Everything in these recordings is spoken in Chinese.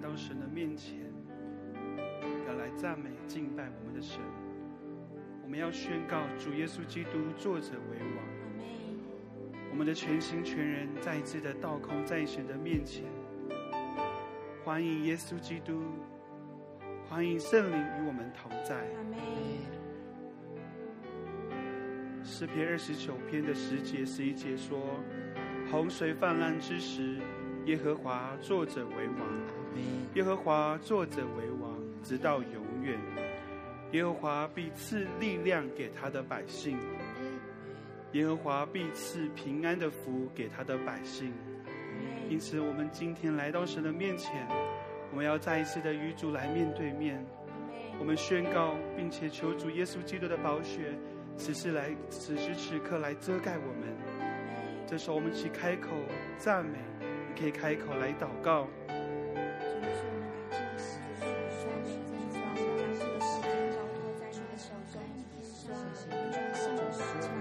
到神的面前，要来赞美敬拜我们的神。我们要宣告主耶稣基督作者为王。我们的全心全人再一次的倒空在神的面前，欢迎耶稣基督，欢迎圣灵与我们同在。诗篇二十九篇的十节十一节说：“洪水泛滥之时，耶和华坐着为王。耶和华坐着为王，直到永远。耶和华必赐力量给他的百姓。耶和华必赐平安的福给他的百姓。因此，我们今天来到神的面前，我们要再一次的与主来面对面。我们宣告，并且求主耶稣基督的宝血。”此时来，此时此刻来遮盖我们。这时候，我们一起开口赞美，你可以开口来祷告。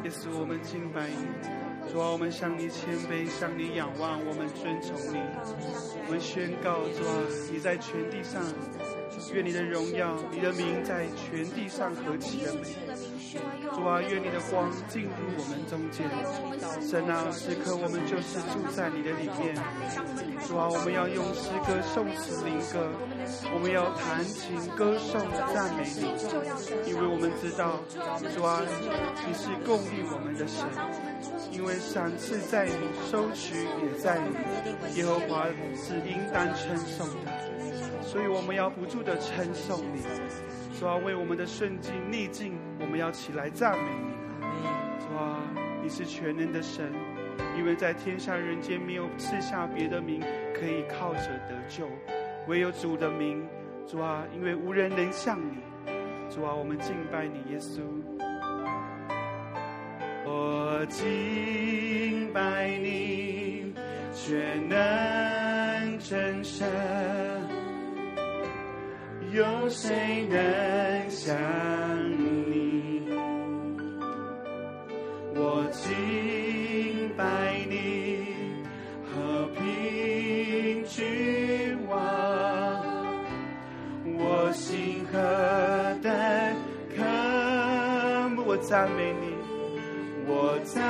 耶稣，我们敬拜你，主啊，我们向你谦卑，向你仰望，我们尊崇你，我们宣告，主啊，你在全地上，愿你的荣耀，你的名在全地上何其的美。主啊，愿你的光进入我们中间。神啊，此刻我们就是住在你的里面。主啊，我们要用诗歌、颂词、灵歌，我们要弹琴、歌颂、赞美你，因为我们知道，主啊，你是供应我们的神。因为赏赐在你，收取也在你。耶和华是应当称颂的，所以我们要不住的称颂你。主啊，为我们的顺境逆境，我们要起来赞美你。主啊，你是全能的神，因为在天下人间没有赐下别的名可以靠着得救，唯有主的名。主啊，因为无人能像你。主啊，我们敬拜你，耶稣。我敬拜你，全能真神。有谁能像你？我敬拜你，和平君王。我心何等渴慕，我赞美你，我赞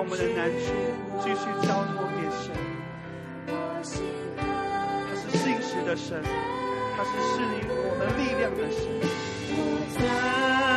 我们的难处继续交托给神。他是信实的神，他是赐予我们力量的神。在。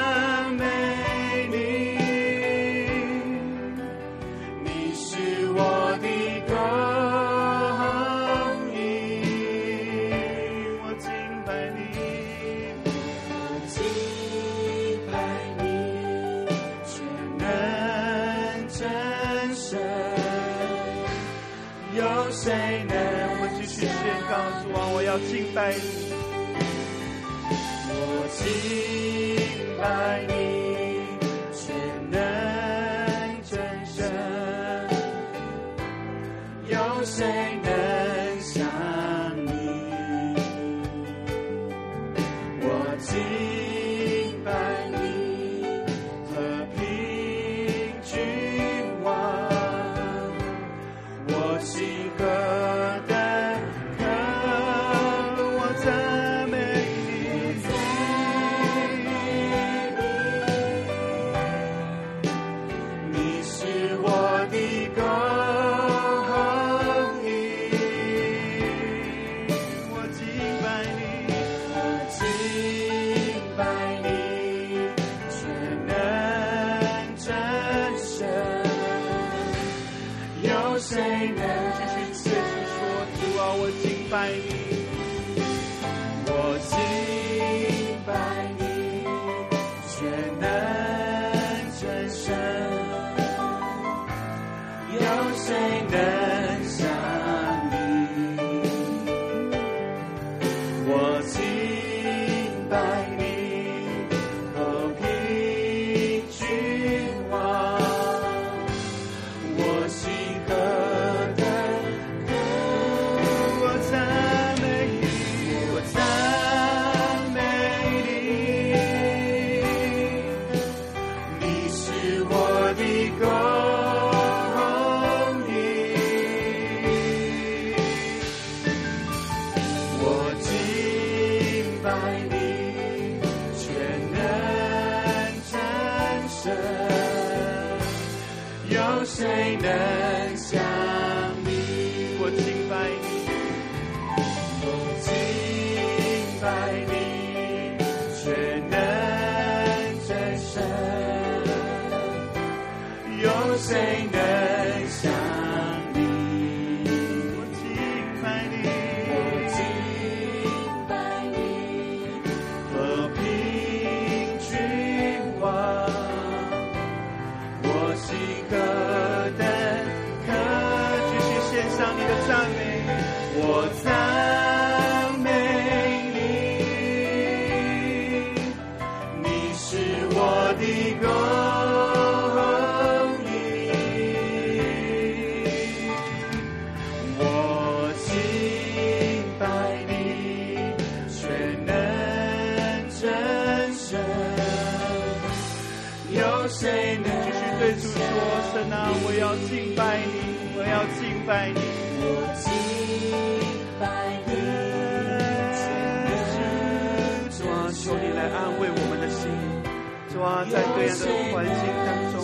这样的环境当中，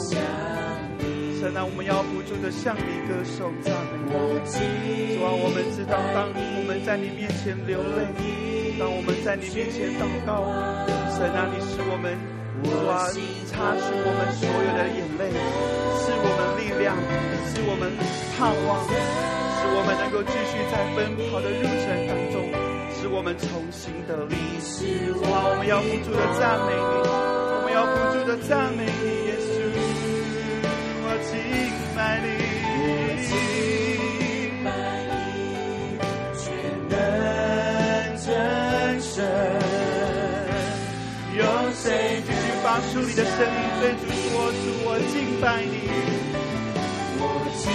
神让我们要付出的向你歌颂赞美，主啊，我们知道，当我们在你面前流泪，当我们在你面前祷告，神啊，你使我们，主啊，擦去我们所有的眼泪，是我们力量，使我们盼望，使我们能够继续在奔跑的路程当中，使我们重新得力。主啊，我们要不住的赞美你，我们要不的赞美你，耶稣，我敬拜你。主你的声音，对主说，主我敬拜你，我敬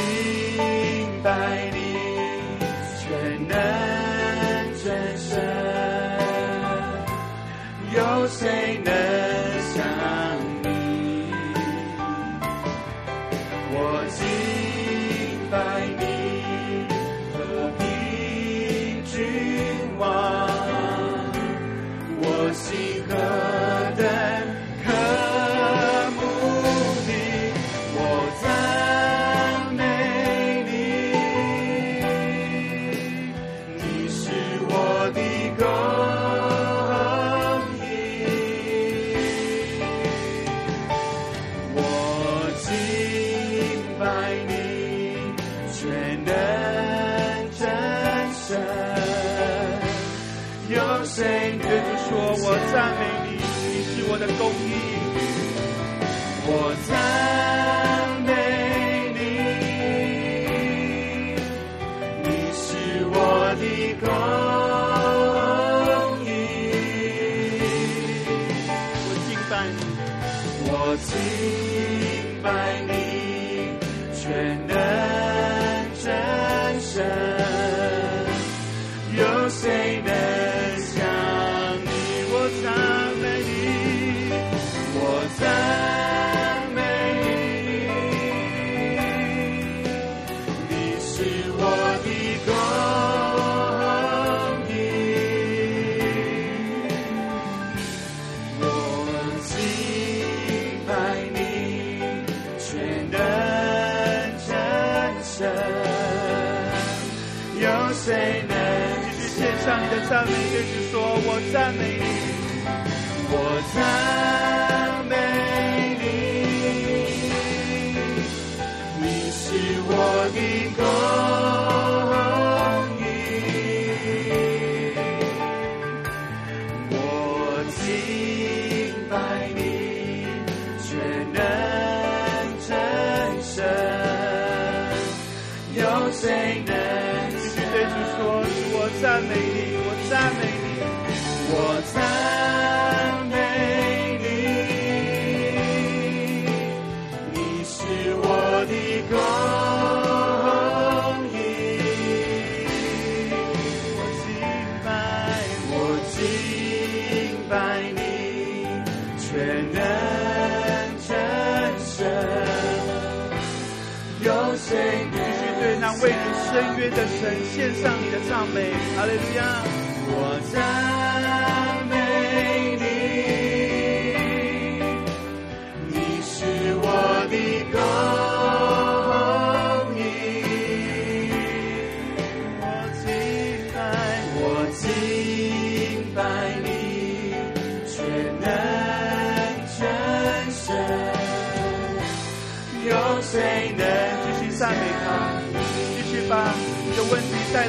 拜我我敬拜你，全能真神。有谁继续对那为你伸渊的神献上你的赞美？阿门！我在。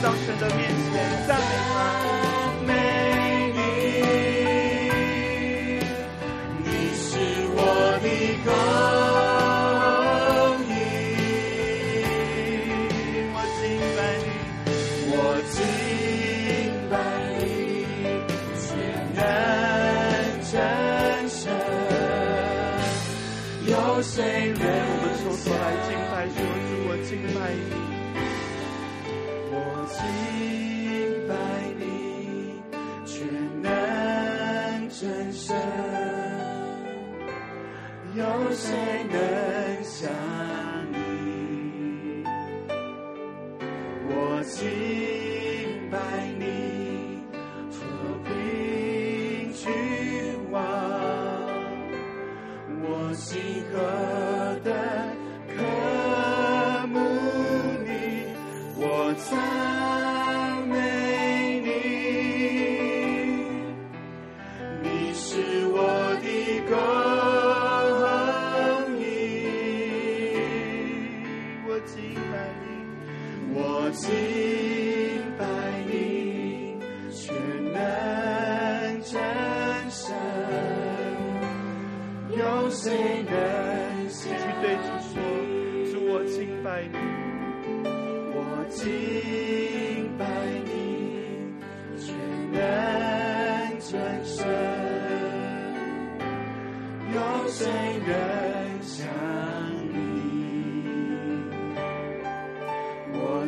到神的面前，赞美。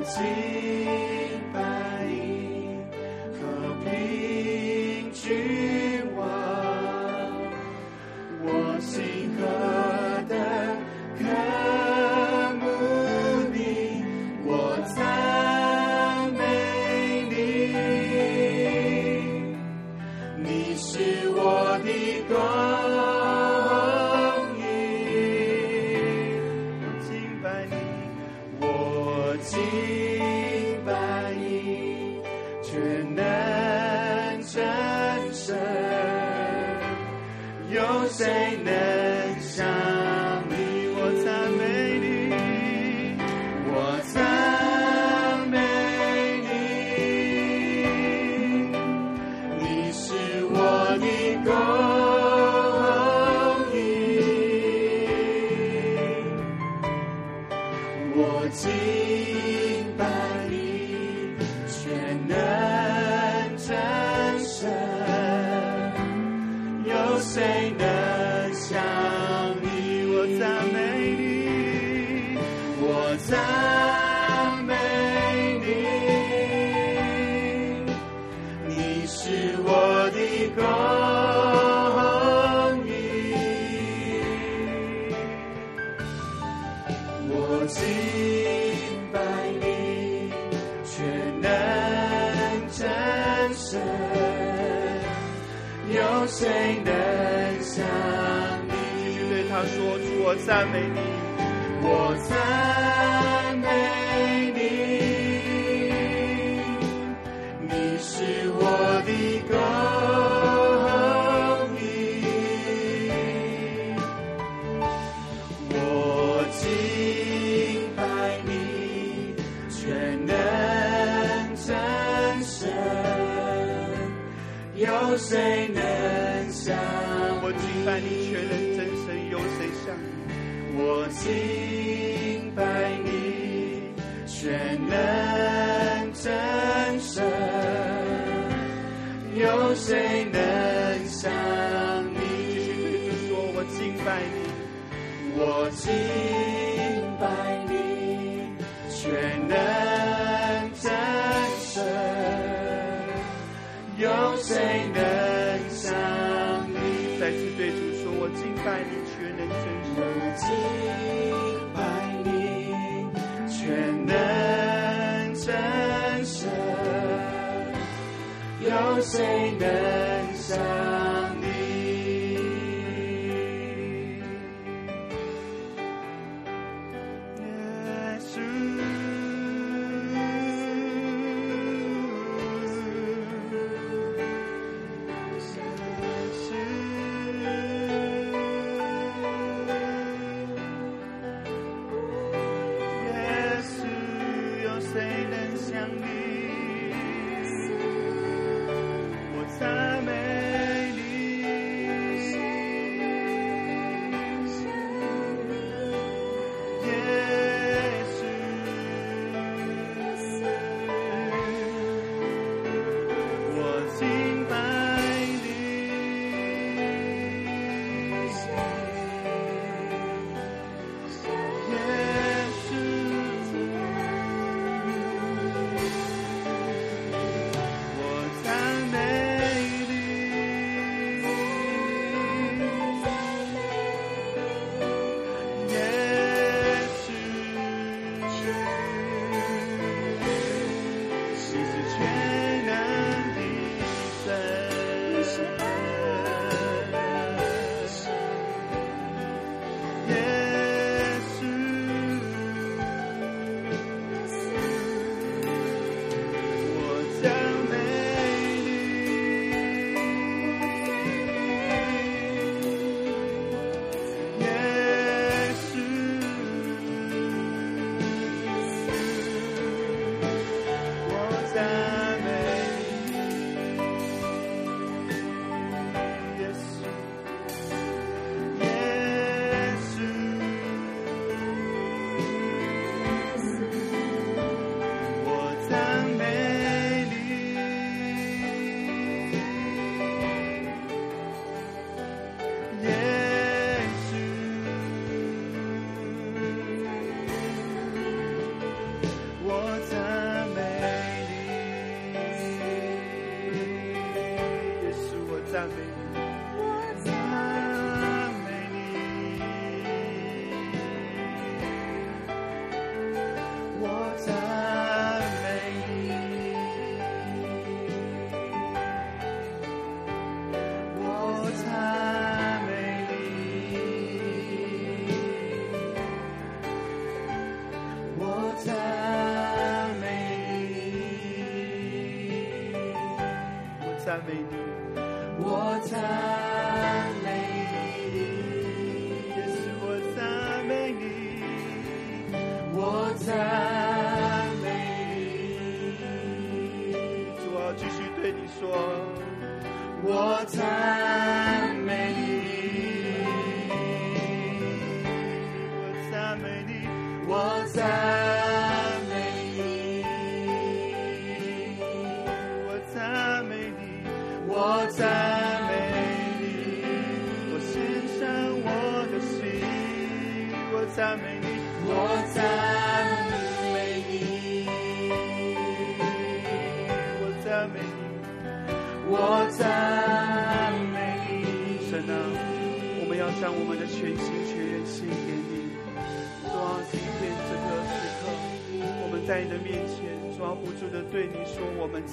see. 敬拜你却能战胜，有谁能像你再次对出说我敬拜你却能战胜，敬拜你全能战胜，有谁能胜？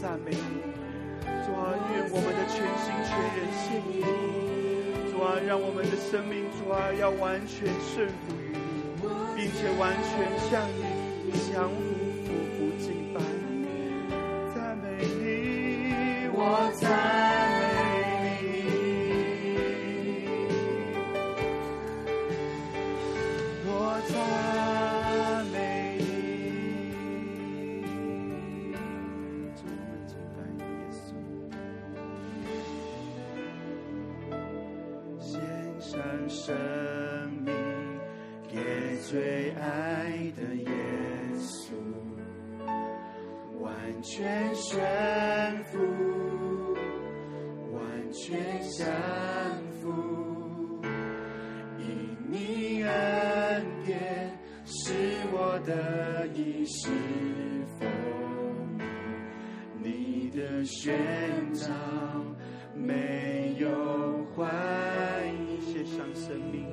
赞美你。主啊，愿我们的全心全人献给你。主啊，让我们的生命，主啊，要完全顺服于你，并且完全向你降服、服不、敬拜。最爱的耶稣，完全悬浮，完全降服，因你恩典是我的一食丰你的宣召没有怀疑，献上生命。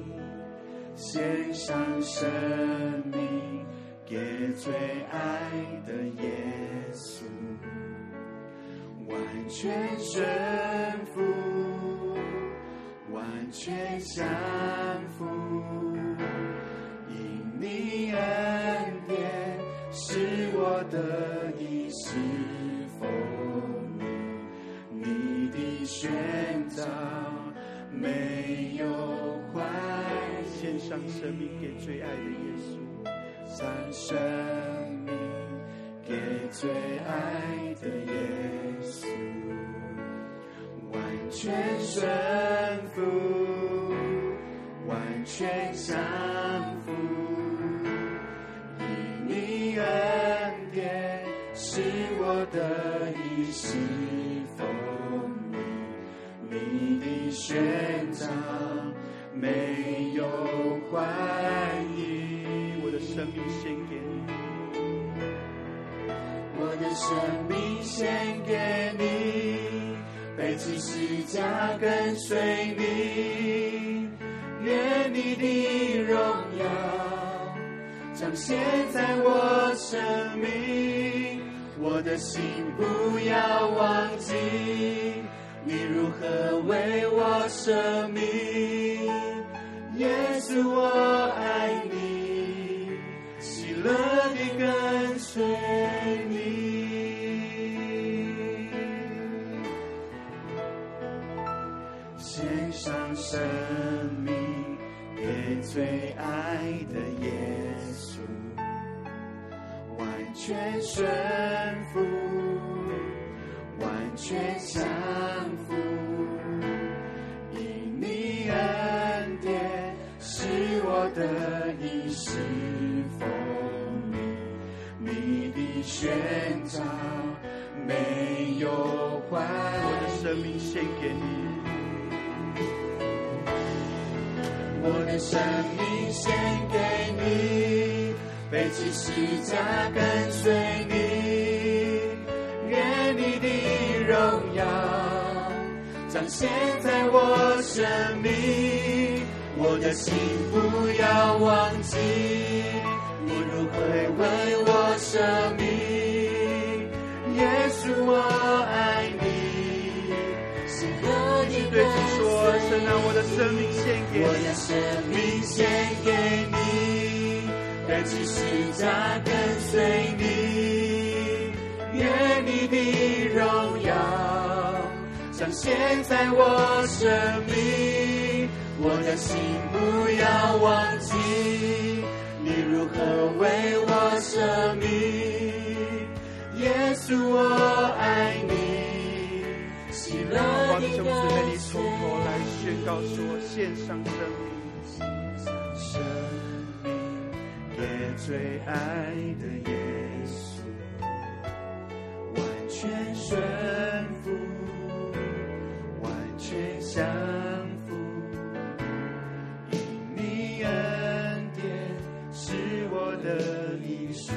献上生命给最爱的耶稣，完全顺服，完全降服，因你恩典使我的意是否明，你的宣择没有。将生命给最爱的耶稣，将生命给最爱的耶稣，完全顺服，完全降服，以你恩典是我的一息，奉你你的宣召。没有怀疑。我的生命献给你，我的生命献给你，背起十架跟随你，愿你的荣耀彰显在我生命。我的心不要忘记，你如何为我舍命？耶稣，我爱你，喜乐地跟随你。献上生命给最爱的耶稣，完全顺服。完全相服因你恩典是我得一世风里你的宣章没有还我的生命献给你。我的生命献给你背弃世界跟随你。荣耀彰显在我生命，我的心不要忘记，我如回为我生命，耶稣我爱你。我以对主说，神，让我的生命献给你，我的生命献给你，但至是家跟随你。愿你的荣耀彰显在我生命，我的心不要忘记，你如何为我舍命。耶稣，我爱你。希望的弟兄美，你从头来宣告说，献上生命，献上生命给最爱的耶稣。全顺服，完全降服，因你恩典是我的你是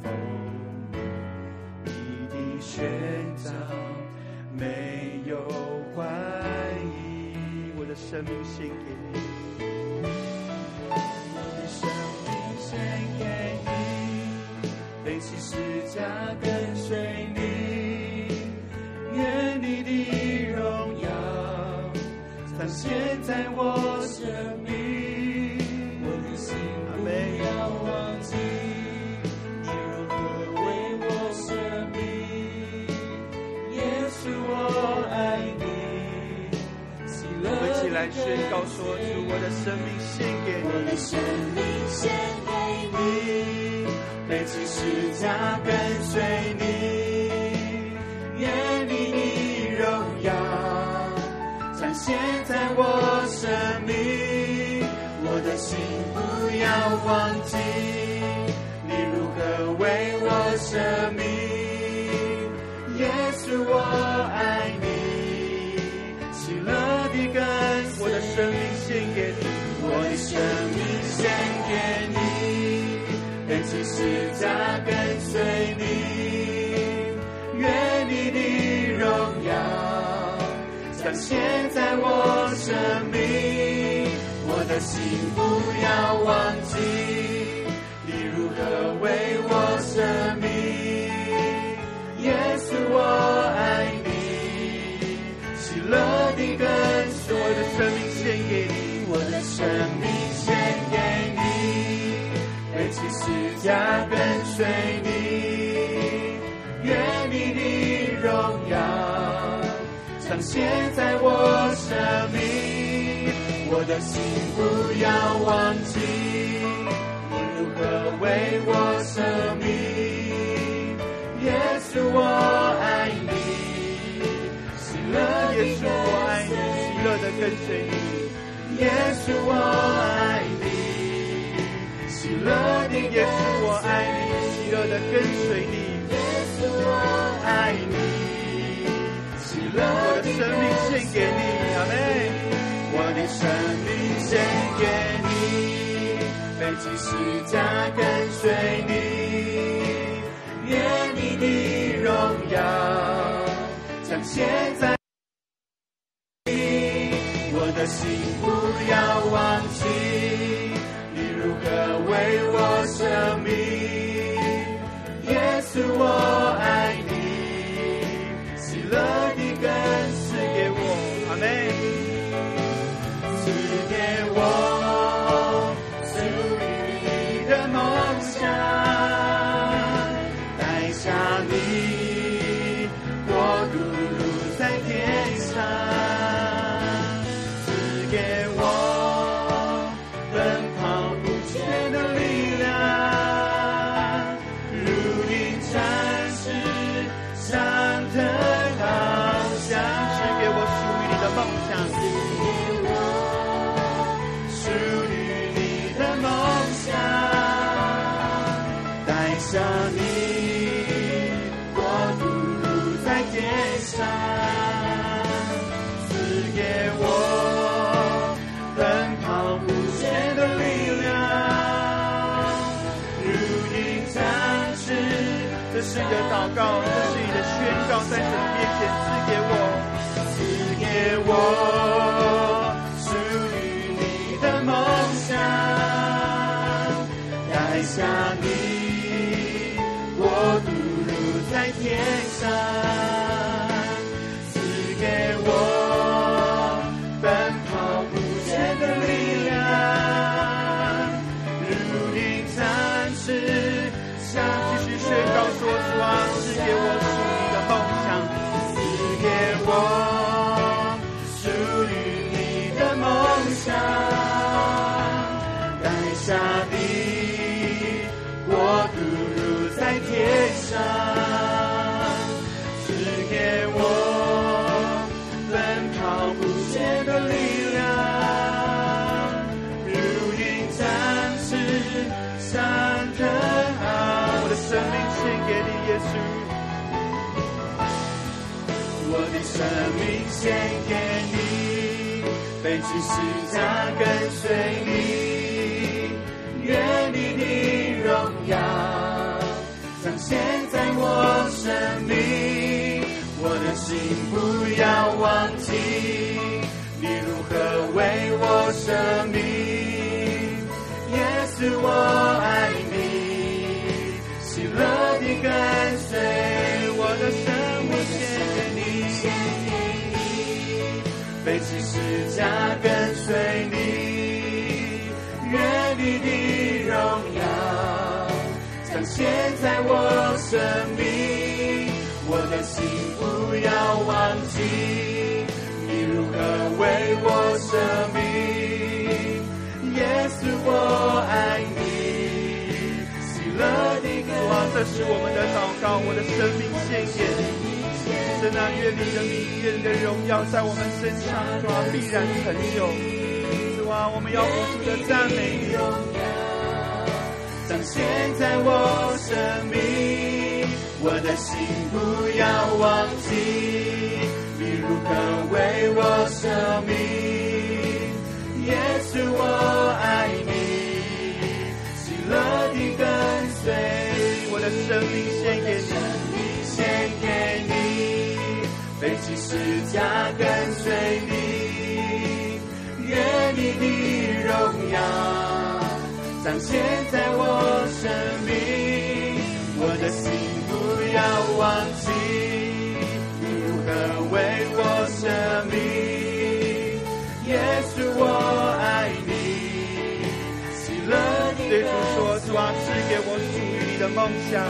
否，你的选择没有怀疑，我的生命献给你，我的生命献给你，背起十字架跟随。愿你的荣耀彰显在我生命，我的心不要忘记你如何为我舍命，耶稣我爱你，我们一起来宣告说：主，我的生命献给你，我的生命献给你。背起十架跟随你，现在我生命。我的心不要忘记，你如何为我舍命。耶稣，我爱你，喜乐的跟我的生命献给你，我的生命献给你。背起十架跟随你，彰显在我生命。我的心不要忘记，你如何为我生命。耶稣，我爱你，喜乐的跟随，我的生命献给你，我的生命献给你。背起十架跟随你，彰显在我生命。我的心不要忘记，你如何为我舍命。耶稣，我爱你，喜乐的耶稣，我爱你，喜乐的跟随你。耶稣，我爱你。喜乐的耶稣，我爱你，喜乐的跟随你。耶稣，我爱你，我的生命献给你，阿门。我的生命献给你，背起十架跟随你，愿你的荣耀将现在，我的心不要忘记。在神面前赐给我，赐给我属于你的梦想，带下你我独在天上，生命献给你，背起十架跟随你，愿你的荣耀彰显在我生命。我的心不要忘记，你如何为我舍命。耶稣，我背起十架跟随你，愿你的荣耀彰显在我生命，我的心不要忘记你如何为我舍命，耶稣我爱你，喜乐的歌。这是我们的祷告，我的生命献给你。神啊，愿你的名，愿你的荣耀在我们身上，主啊，必然成就。主啊，我们要不住的赞美你。彰显在我生命，我的心不要忘记，你如何为我舍命。耶稣，我爱你，喜乐的跟随，我的生命，献给你。背起十架跟随你，愿你的荣耀彰显在我生命，我的心不要忘记你如何为我舍命，耶稣我爱你，喜乐你对主说，主啊，赐给我属于你的梦想，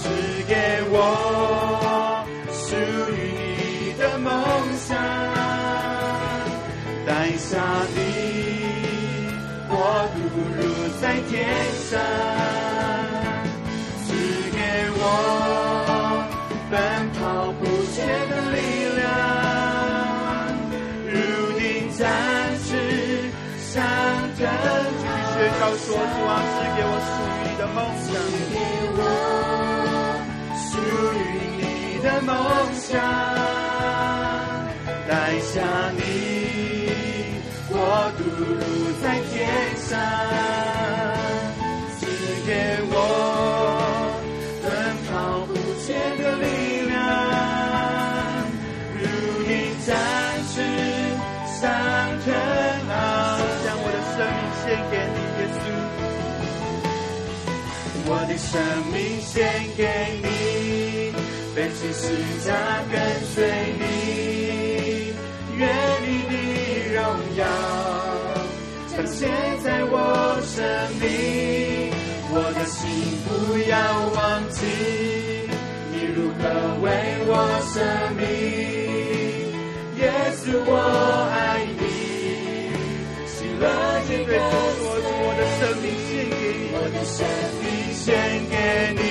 赐给我属于你的。梦想带下你，我不如在天上，赐给我奔跑不歇的力量，如今展翅上腾。继续宣告说，主啊，赐给我属于你的梦想，赐给我属于的梦想。带下你，国度如在天上，赐给我奔跑不歇的力量，如你展翅上腾啊！将我的生命献给你，耶稣。我的生命献给你，背起十架跟随你。愿你的荣耀彰显在我生命，我的心不要忘记。你如何为我舍命，耶稣我爱你，喜乐的跟随，我的生命献给你，我的生命献给你，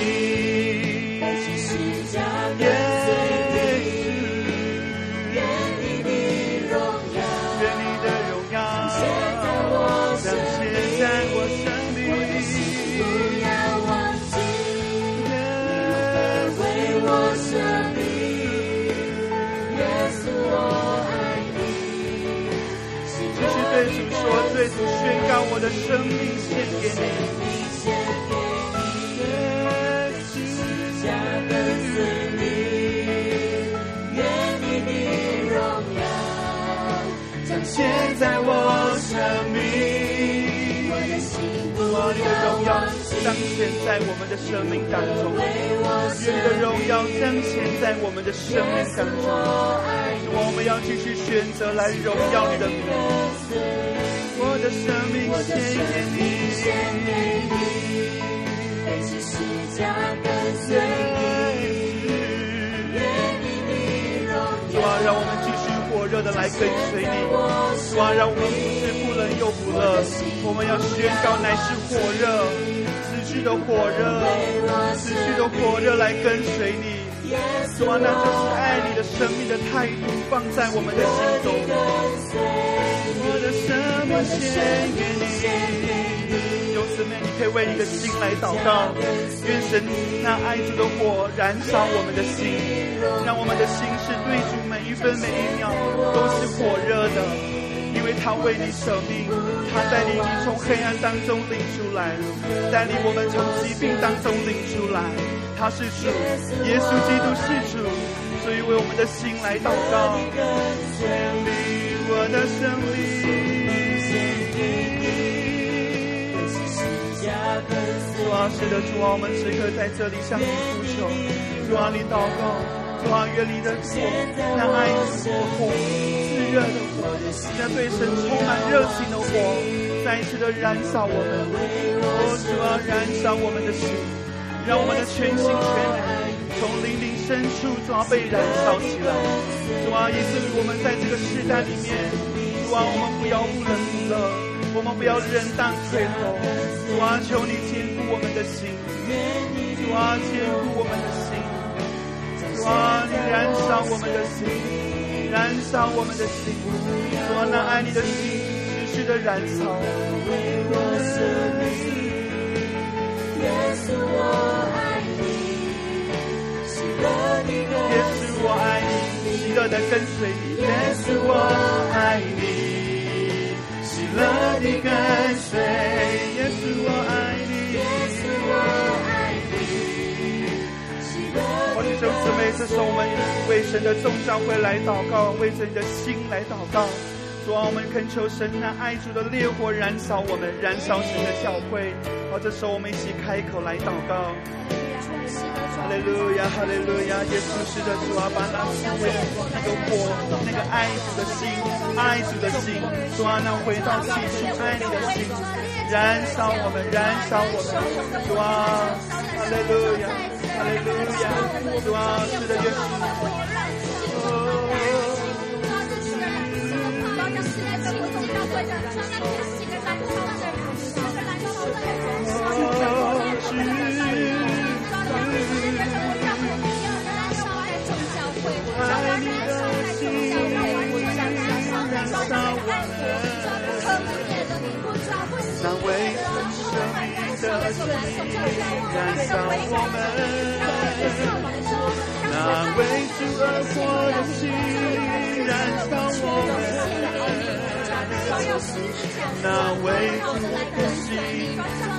我的生命献给你，耶稣，加跟随你，愿你的荣耀彰显在我生命，我的心不要忘记，彰显在我们的生命当中，愿你的荣耀彰显在我们的生命当中，我们要继续选择来荣耀你的名。我的生命献给你，背起十架跟随你，愿你荣耀。主啊，让我们继续火热的来跟随你。主啊，让我们不是不冷又不热，我们要宣告乃是火热，持续的火热，持续的火热来跟随你。主啊，那就是爱你的生命的态度放在我们的心中。我的生命献给你，有姊妹，你可以为你的心来祷告，愿神那爱主的火燃烧我们的心，让我们的心是对主每一分每一秒都是火热的，因为他为你舍命，他带领你从黑暗当中领出来，带领我们从疾病当中领出来，他是主，耶稣基督是主，所以为我们的心来祷告。我的生命。主啊，是的，主啊，我们此刻在这里向你呼求，主啊，你祷告，主啊，愿你的火，那爱的火，炽热的火，那对神充满热情的火，再一次的燃烧我们。主啊，燃烧我们的心，让我们的全心全意从灵里深处，主啊，被燃烧起来。主啊，也是我们在这个时代里面，主啊，我们不要不冷不热，我们不要冷淡退后。主啊，求你坚固我们的心。主啊，坚固我们的心。主啊，你燃烧我们的心，燃烧我们的心。主啊，那爱你的心持续的燃烧。耶稣我爱你，喜乐的跟随。耶稣我爱你，喜乐的跟随你。耶稣我爱你，喜乐的跟随。耶稣我爱你，爱弟兄姊妹，这时候我们为神的众教会来祷告，为神的心来祷告。主啊，我们恳求神那爱主的烈火燃烧我们，燃烧神的教会。好，这时候我们一起开口来祷告。哈利路亚，哈利路亚，耶稣是的主啊，把那为那个火，那个爱主的心，爱主的心，主啊，那回到起初爱你的心，燃烧我们，燃烧我们，主啊，哈利路亚。哈利路亚，主啊，是的，耶稣。燃烧我们，那为主而活的心，燃烧我们，那为主的心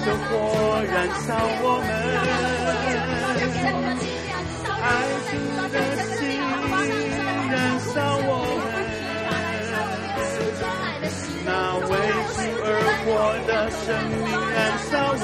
的火燃烧我们，爱主的心燃烧我们，那为主而活的生命燃烧我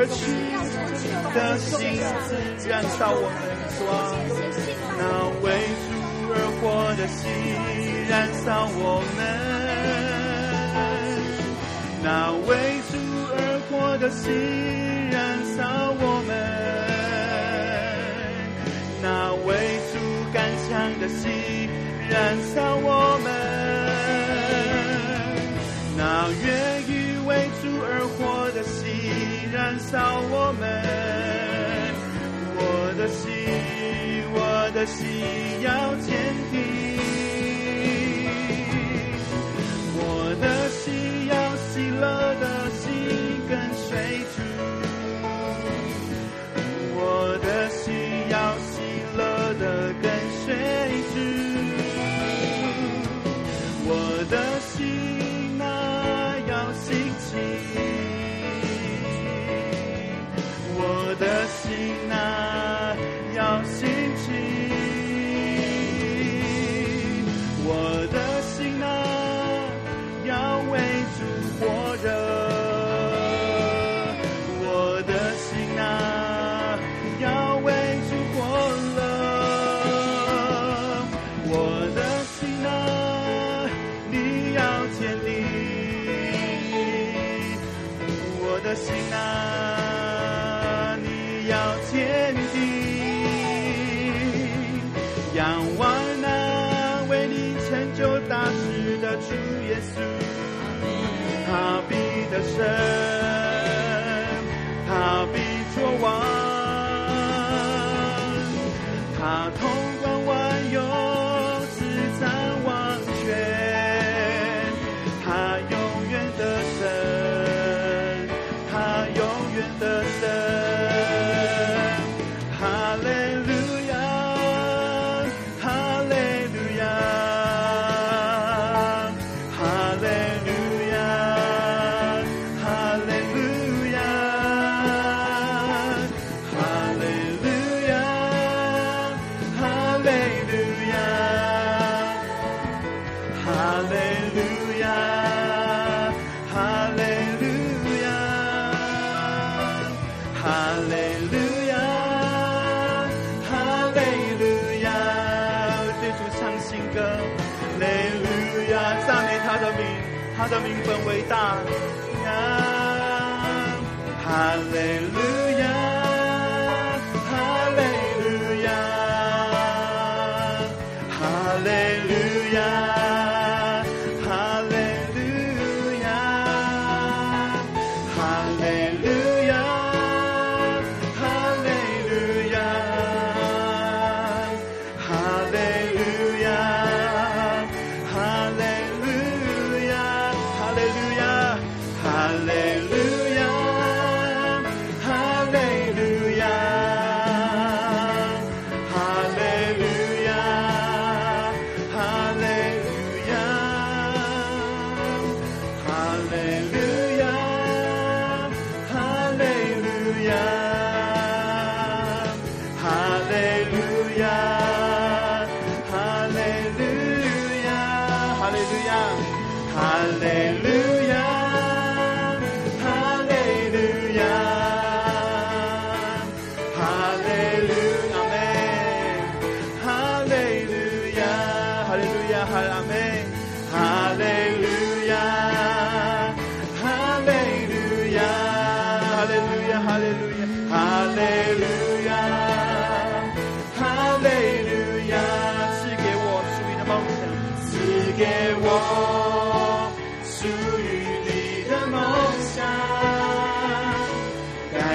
而去的心燃烧我们，那为主而活的心燃烧我们，那为主而活的心燃烧我们，那为主刚强的心燃烧我们，那愿意为主而活的心。燃烧我们，我的心，我的心要坚定，我的心。presence.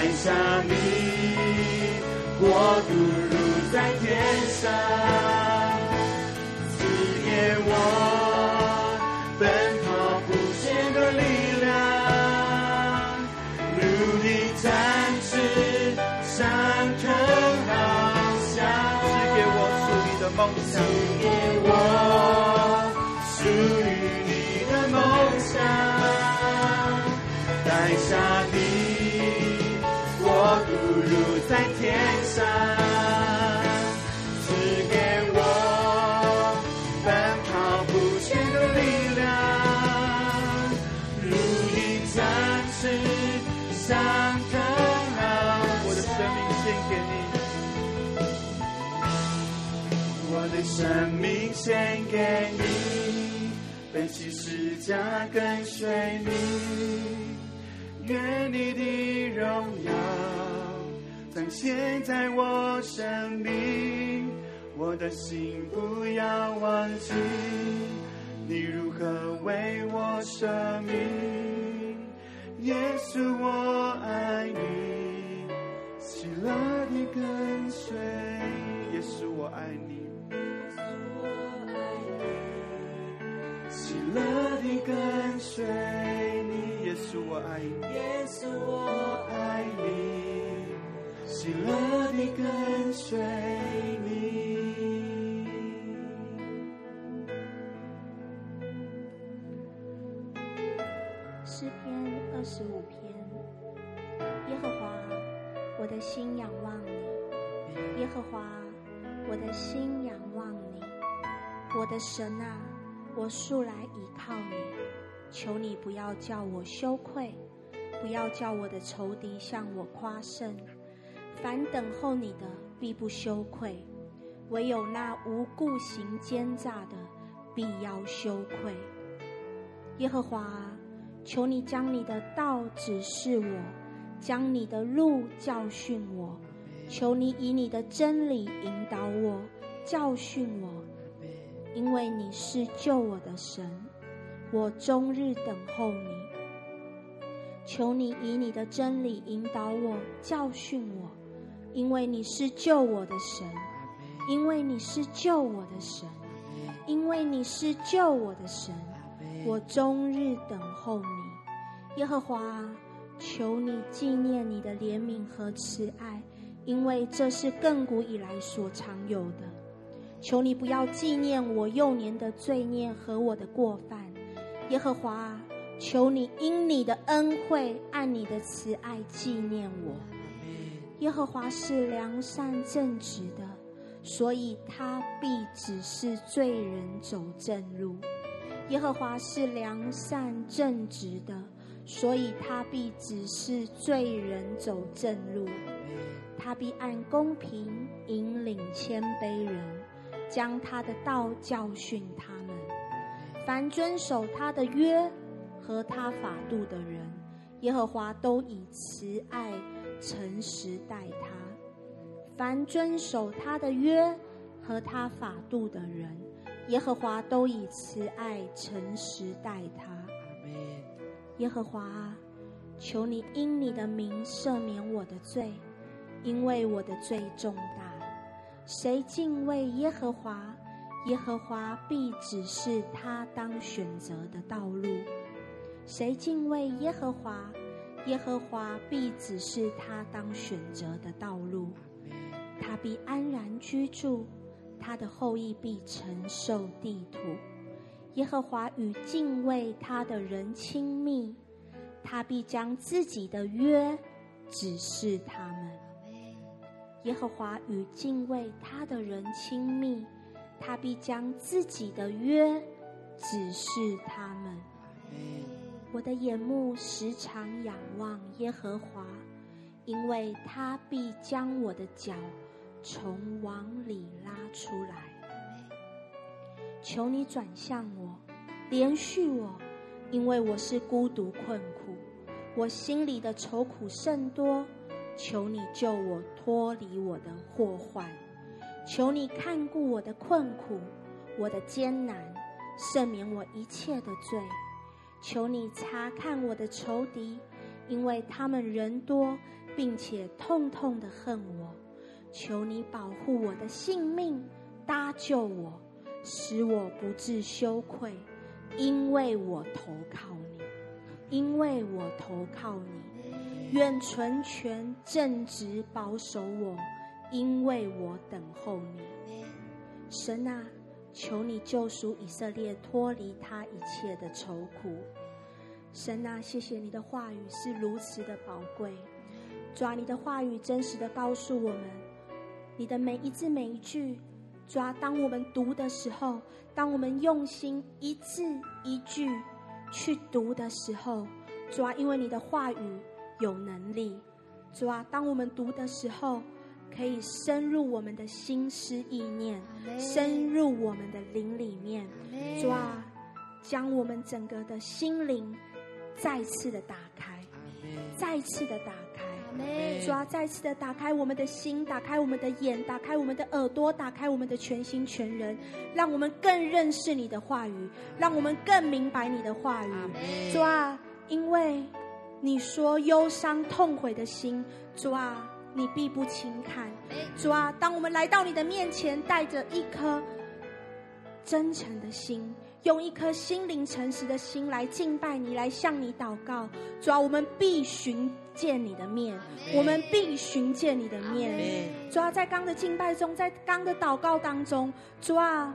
天下你，国度如在天上，赐给我奔跑不歇的力量，努力展翅，上腾翱翔，赐给我属于你的梦，赐给我属于你的梦想，带上。生命献给你，背起十字架跟随你，愿你的荣耀彰显在我生命，我的心不要忘记，你如何为我舍命，耶稣我爱你，喜乐的跟随，耶稣我爱你。喜乐的跟随你，耶稣我爱你，耶稣我爱你。喜乐的跟随你。诗篇二十五篇，耶和华，我的心仰望你，耶和华，我的心仰望你，我的神啊。我素来倚靠你，求你不要叫我羞愧，不要叫我的仇敌向我夸胜。凡等候你的，必不羞愧；唯有那无故行奸诈的，必要羞愧。耶和华，求你将你的道指示我，将你的路教训我。求你以你的真理引导我，教训我。因为你是救我的神，我终日等候你。求你以你的真理引导我，教训我。因为你是救我的神，因为你是救我的神，因为你是救我的神，我终日等候你。耶和华，求你纪念你的怜悯和慈爱，因为这是亘古以来所常有的。求你不要纪念我幼年的罪孽和我的过犯，耶和华，求你因你的恩惠，按你的慈爱纪念我。耶和华是良善正直的，所以他必指示罪人走正路。耶和华是良善正直的，所以他必指示罪人走正路。他必按公平引领谦卑人。将他的道教训他们，凡遵守他的约，和他法度的人，耶和华都以慈爱、诚实待他；凡遵守他的约和他法度的人，耶和华都以慈爱、诚实待他。耶和华啊，求你因你的名赦免我的罪，因为我的罪重大。谁敬畏耶和华，耶和华必指示他当选择的道路。谁敬畏耶和华，耶和华必指示他当选择的道路。他必安然居住，他的后裔必承受地土。耶和华与敬畏他的人亲密，他必将自己的约指示他。耶和华与敬畏他的人亲密，他必将自己的约指示他们。我的眼目时常仰望耶和华，因为他必将我的脚从网里拉出来。求你转向我，连续我，因为我是孤独困苦，我心里的愁苦甚多。求你救我脱离我的祸患，求你看顾我的困苦，我的艰难，赦免我一切的罪。求你察看我的仇敌，因为他们人多，并且痛痛的恨我。求你保护我的性命，搭救我，使我不致羞愧，因为我投靠你，因为我投靠你。愿纯全正直保守我，因为我等候你。神啊，求你救赎以色列，脱离他一切的愁苦。神啊，谢谢你的话语是如此的宝贵。抓，你的话语真实的告诉我们，你的每一字每一句。抓，当我们读的时候，当我们用心一字一句去读的时候，抓，因为你的话语。有能力，主啊，当我们读的时候，可以深入我们的心思意念，深入我们的灵里面，主啊，将我们整个的心灵再次的打开，再次的打开，主啊，再次的打开我们的心，打开我们的眼，打开我们的耳朵，打开我们的全心全人，让我们更认识你的话语，让我们更明白你的话语，主啊，因为。你说忧伤痛悔的心，主啊，你必不轻看。主啊，当我们来到你的面前，带着一颗真诚的心，用一颗心灵诚实的心来敬拜你，来向你祷告。主啊，我们必寻见你的面，我们必寻见你的面。主啊，在刚的敬拜中，在刚的祷告当中，主啊，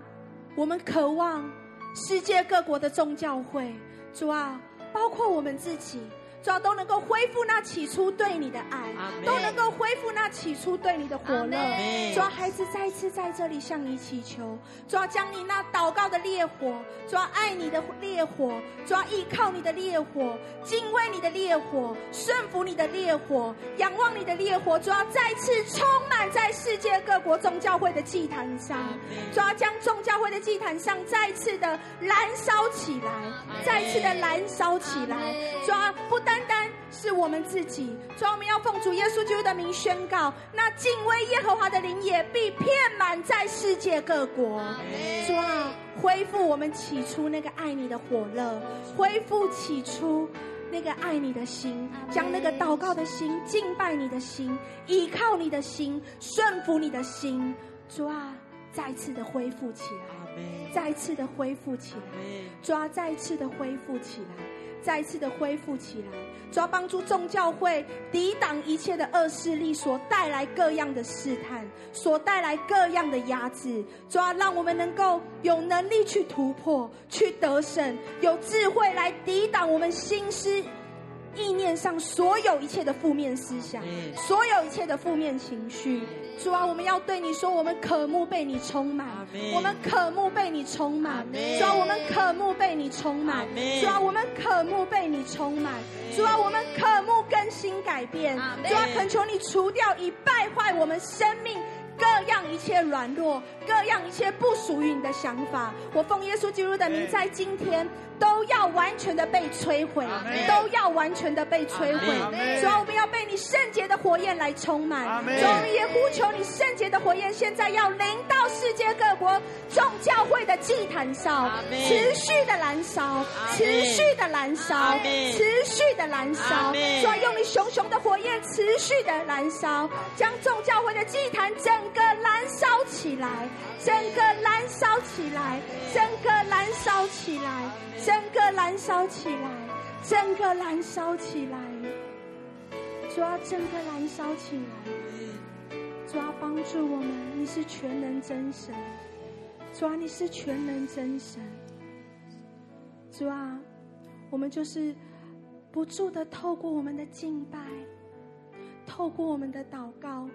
我们渴望世界各国的众教会，主啊，包括我们自己。主要，都能够恢复那起初对你的爱，都能够恢复那起初对你的火热。主啊，孩子再次在这里向你祈求，主要，将你那祷告的烈火，主要，爱你的烈火，主要，依靠你的烈火，敬畏你的烈火，顺服你的烈火，仰望你的烈火，主要，再次充满在世界各国众教会的祭坛上，主要，将众教会的祭坛上再次的燃烧起来，再次的燃烧起来，主啊，不单。是我们自己，所以我们要奉主耶稣基督的名宣告：那敬畏耶和华的灵也必遍满在世界各国。主啊，恢复我们起初那个爱你的火热，恢复起初那个爱你的心，将那个祷告的心、敬拜你的心、依靠你的心、顺服你的心，主啊，再次的恢复起来，再次的恢复起来，主啊，再次的恢复起来。再一次的恢复起来，主要帮助众教会抵挡一切的恶势力所带来各样的试探，所带来各样的压制。主要让我们能够有能力去突破、去得胜，有智慧来抵挡我们心思意念上所有一切的负面思想，所有一切的负面情绪。主啊，我们要对你说，我们渴慕被你充满，我们渴慕被你充满。主啊，我们渴慕被你充满。主啊，我们渴慕被你充满。主啊，我们渴慕更新改变。主啊，恳求你除掉以败坏我们生命。各样一切软弱，各样一切不属于你的想法。我奉耶稣基督的名，在今天。都要完全的被摧毁，都要完全的被摧毁。主啊，我们要被你圣洁的火焰来充满。主啊，我们也呼求你圣洁的火焰，现在要临到世界各国众教会的祭坛上，持续的燃烧，持续的燃烧，持续的燃烧。主啊，用你熊熊的火焰持续的燃烧，将众教会的祭坛整个燃烧起来，整个燃烧起来，整个燃烧起来。整个燃烧起来，整个燃烧起来，主啊，整个燃烧起来，主啊，帮助我们，你是全能真神，主啊，你是全能真神，主啊，我们就是不住的透过我们的敬拜，透过我们的祷告，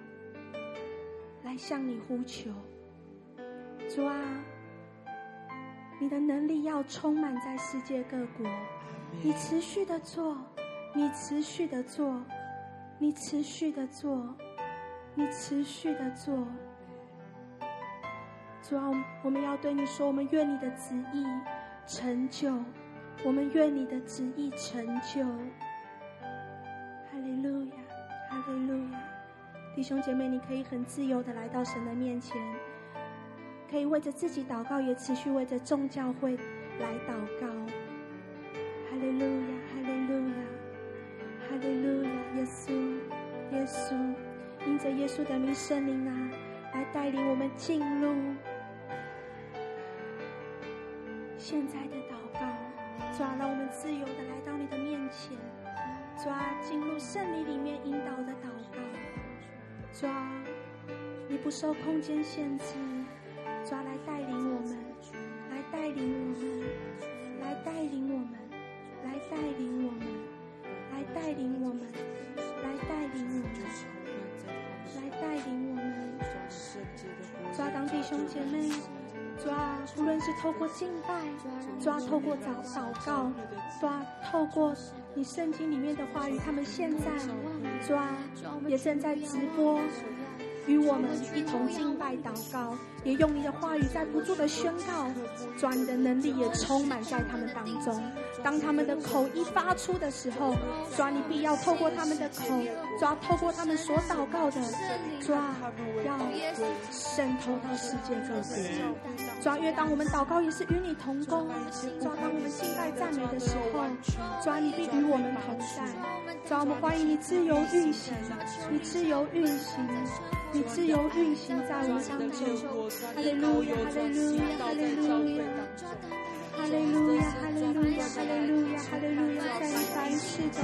来向你呼求，主啊。你的能力要充满在世界各国，你持续的做，你持续的做，你持续的做，你持续的做。主啊，我们要对你说，我们愿你的旨意成就，我们愿你的旨意成就。哈利路亚，哈利路亚，弟兄姐妹，你可以很自由的来到神的面前。可以为着自己祷告，也持续为着众教会来祷告。哈利路亚，哈利路亚，哈利路亚！耶稣，耶稣，因着耶稣的名，圣灵啊，来带领我们进入现在的祷告。主啊，让我们自由的来到你的面前。主啊，进入圣灵里面引导的祷告。主啊，你不受空间限制。抓透过祷祷告，抓透过你圣经里面的话语，他们现在抓也正在直播。与我们一同敬拜祷告，也用你的话语在不住的宣告，主你的能力也充满在他们当中。当他们的口一发出的时候，主你必要透过他们的口，主透过他们所祷告的，主要渗透到世界各地。主越当我们祷告也是与你同工，主当我们敬拜赞美的时候，主你必与我们同在。主我们欢迎你自由运行，你自由运行。你自由运行在我们当中，哈利路亚，哈利路亚，哈利路亚。哈利路亚，哈利路亚，哈利路亚，哈利路亚，在凡事中，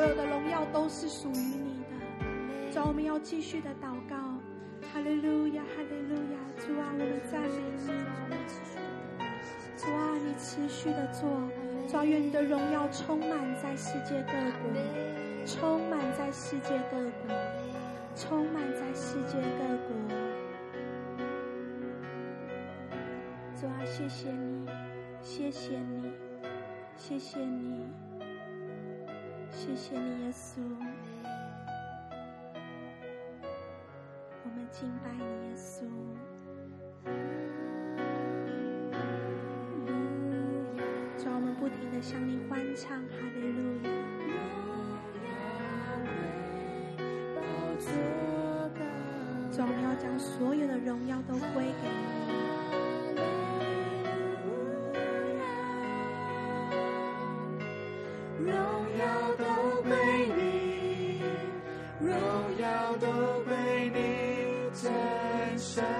所有的荣耀都是属于你的。主，我们要继续的祷告。哈利路亚，哈利路亚，主啊，我们赞美你。主啊，你持续的做，主愿你的荣耀充满在世界各国，充满在世界各国，充满在世界各国。主啊，谢谢你，谢谢你，谢谢你，谢谢你，耶稣。我们敬拜你，耶稣。主，我们不停地向你欢唱，哈利路亚。主，我们要将所有的荣耀都归给你。荣耀都归你荣耀都归你真神。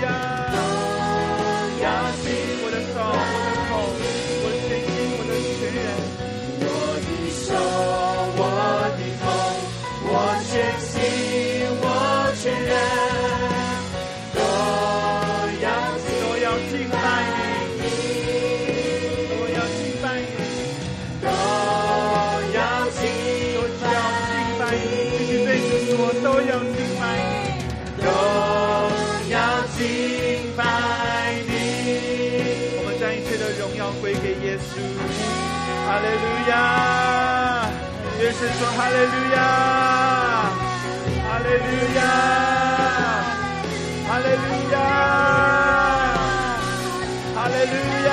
哈愿神说哈利路亚！哈利路亚！哈利路亚！哈利路亚！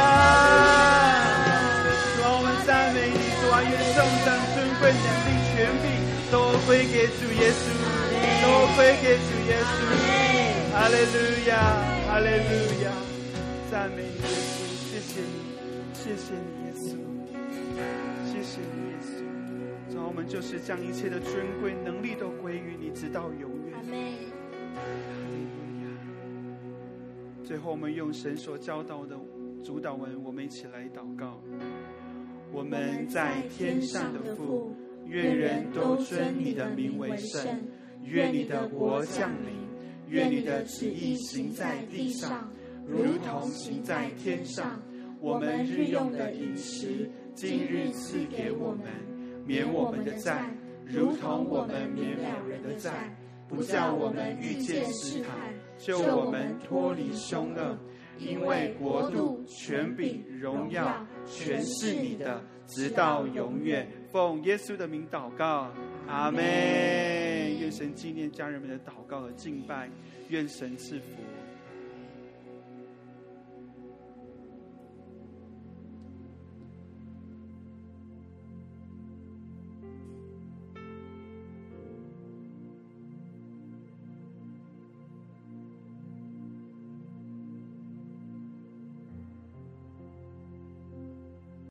主啊，我们赞美你，主啊，愿颂赞、尊贵、能力、权柄都归给主耶稣，都归给主耶稣。哈利路亚！哈利路亚！赞美你，谢谢你，谢谢你耶稣。谢谢你，耶稣。主啊，我们就是将一切的尊贵、能力都归于你，直到永远。阿。最后，我们用神所教导的主导文，我们一起来祷告。我们在天上的父，愿人都尊你的名为圣。愿你的国降临。愿你的旨意行在地上，如同行在天上。我们日用的饮食。今日赐给我们，免我们的债，如同我们免了人的债，不叫我们遇见试探，救我们脱离凶恶。因为国度、权柄、荣耀，全是你的，直到永远。奉耶稣的名祷告，阿门。愿神纪念家人们的祷告和敬拜，愿神赐福。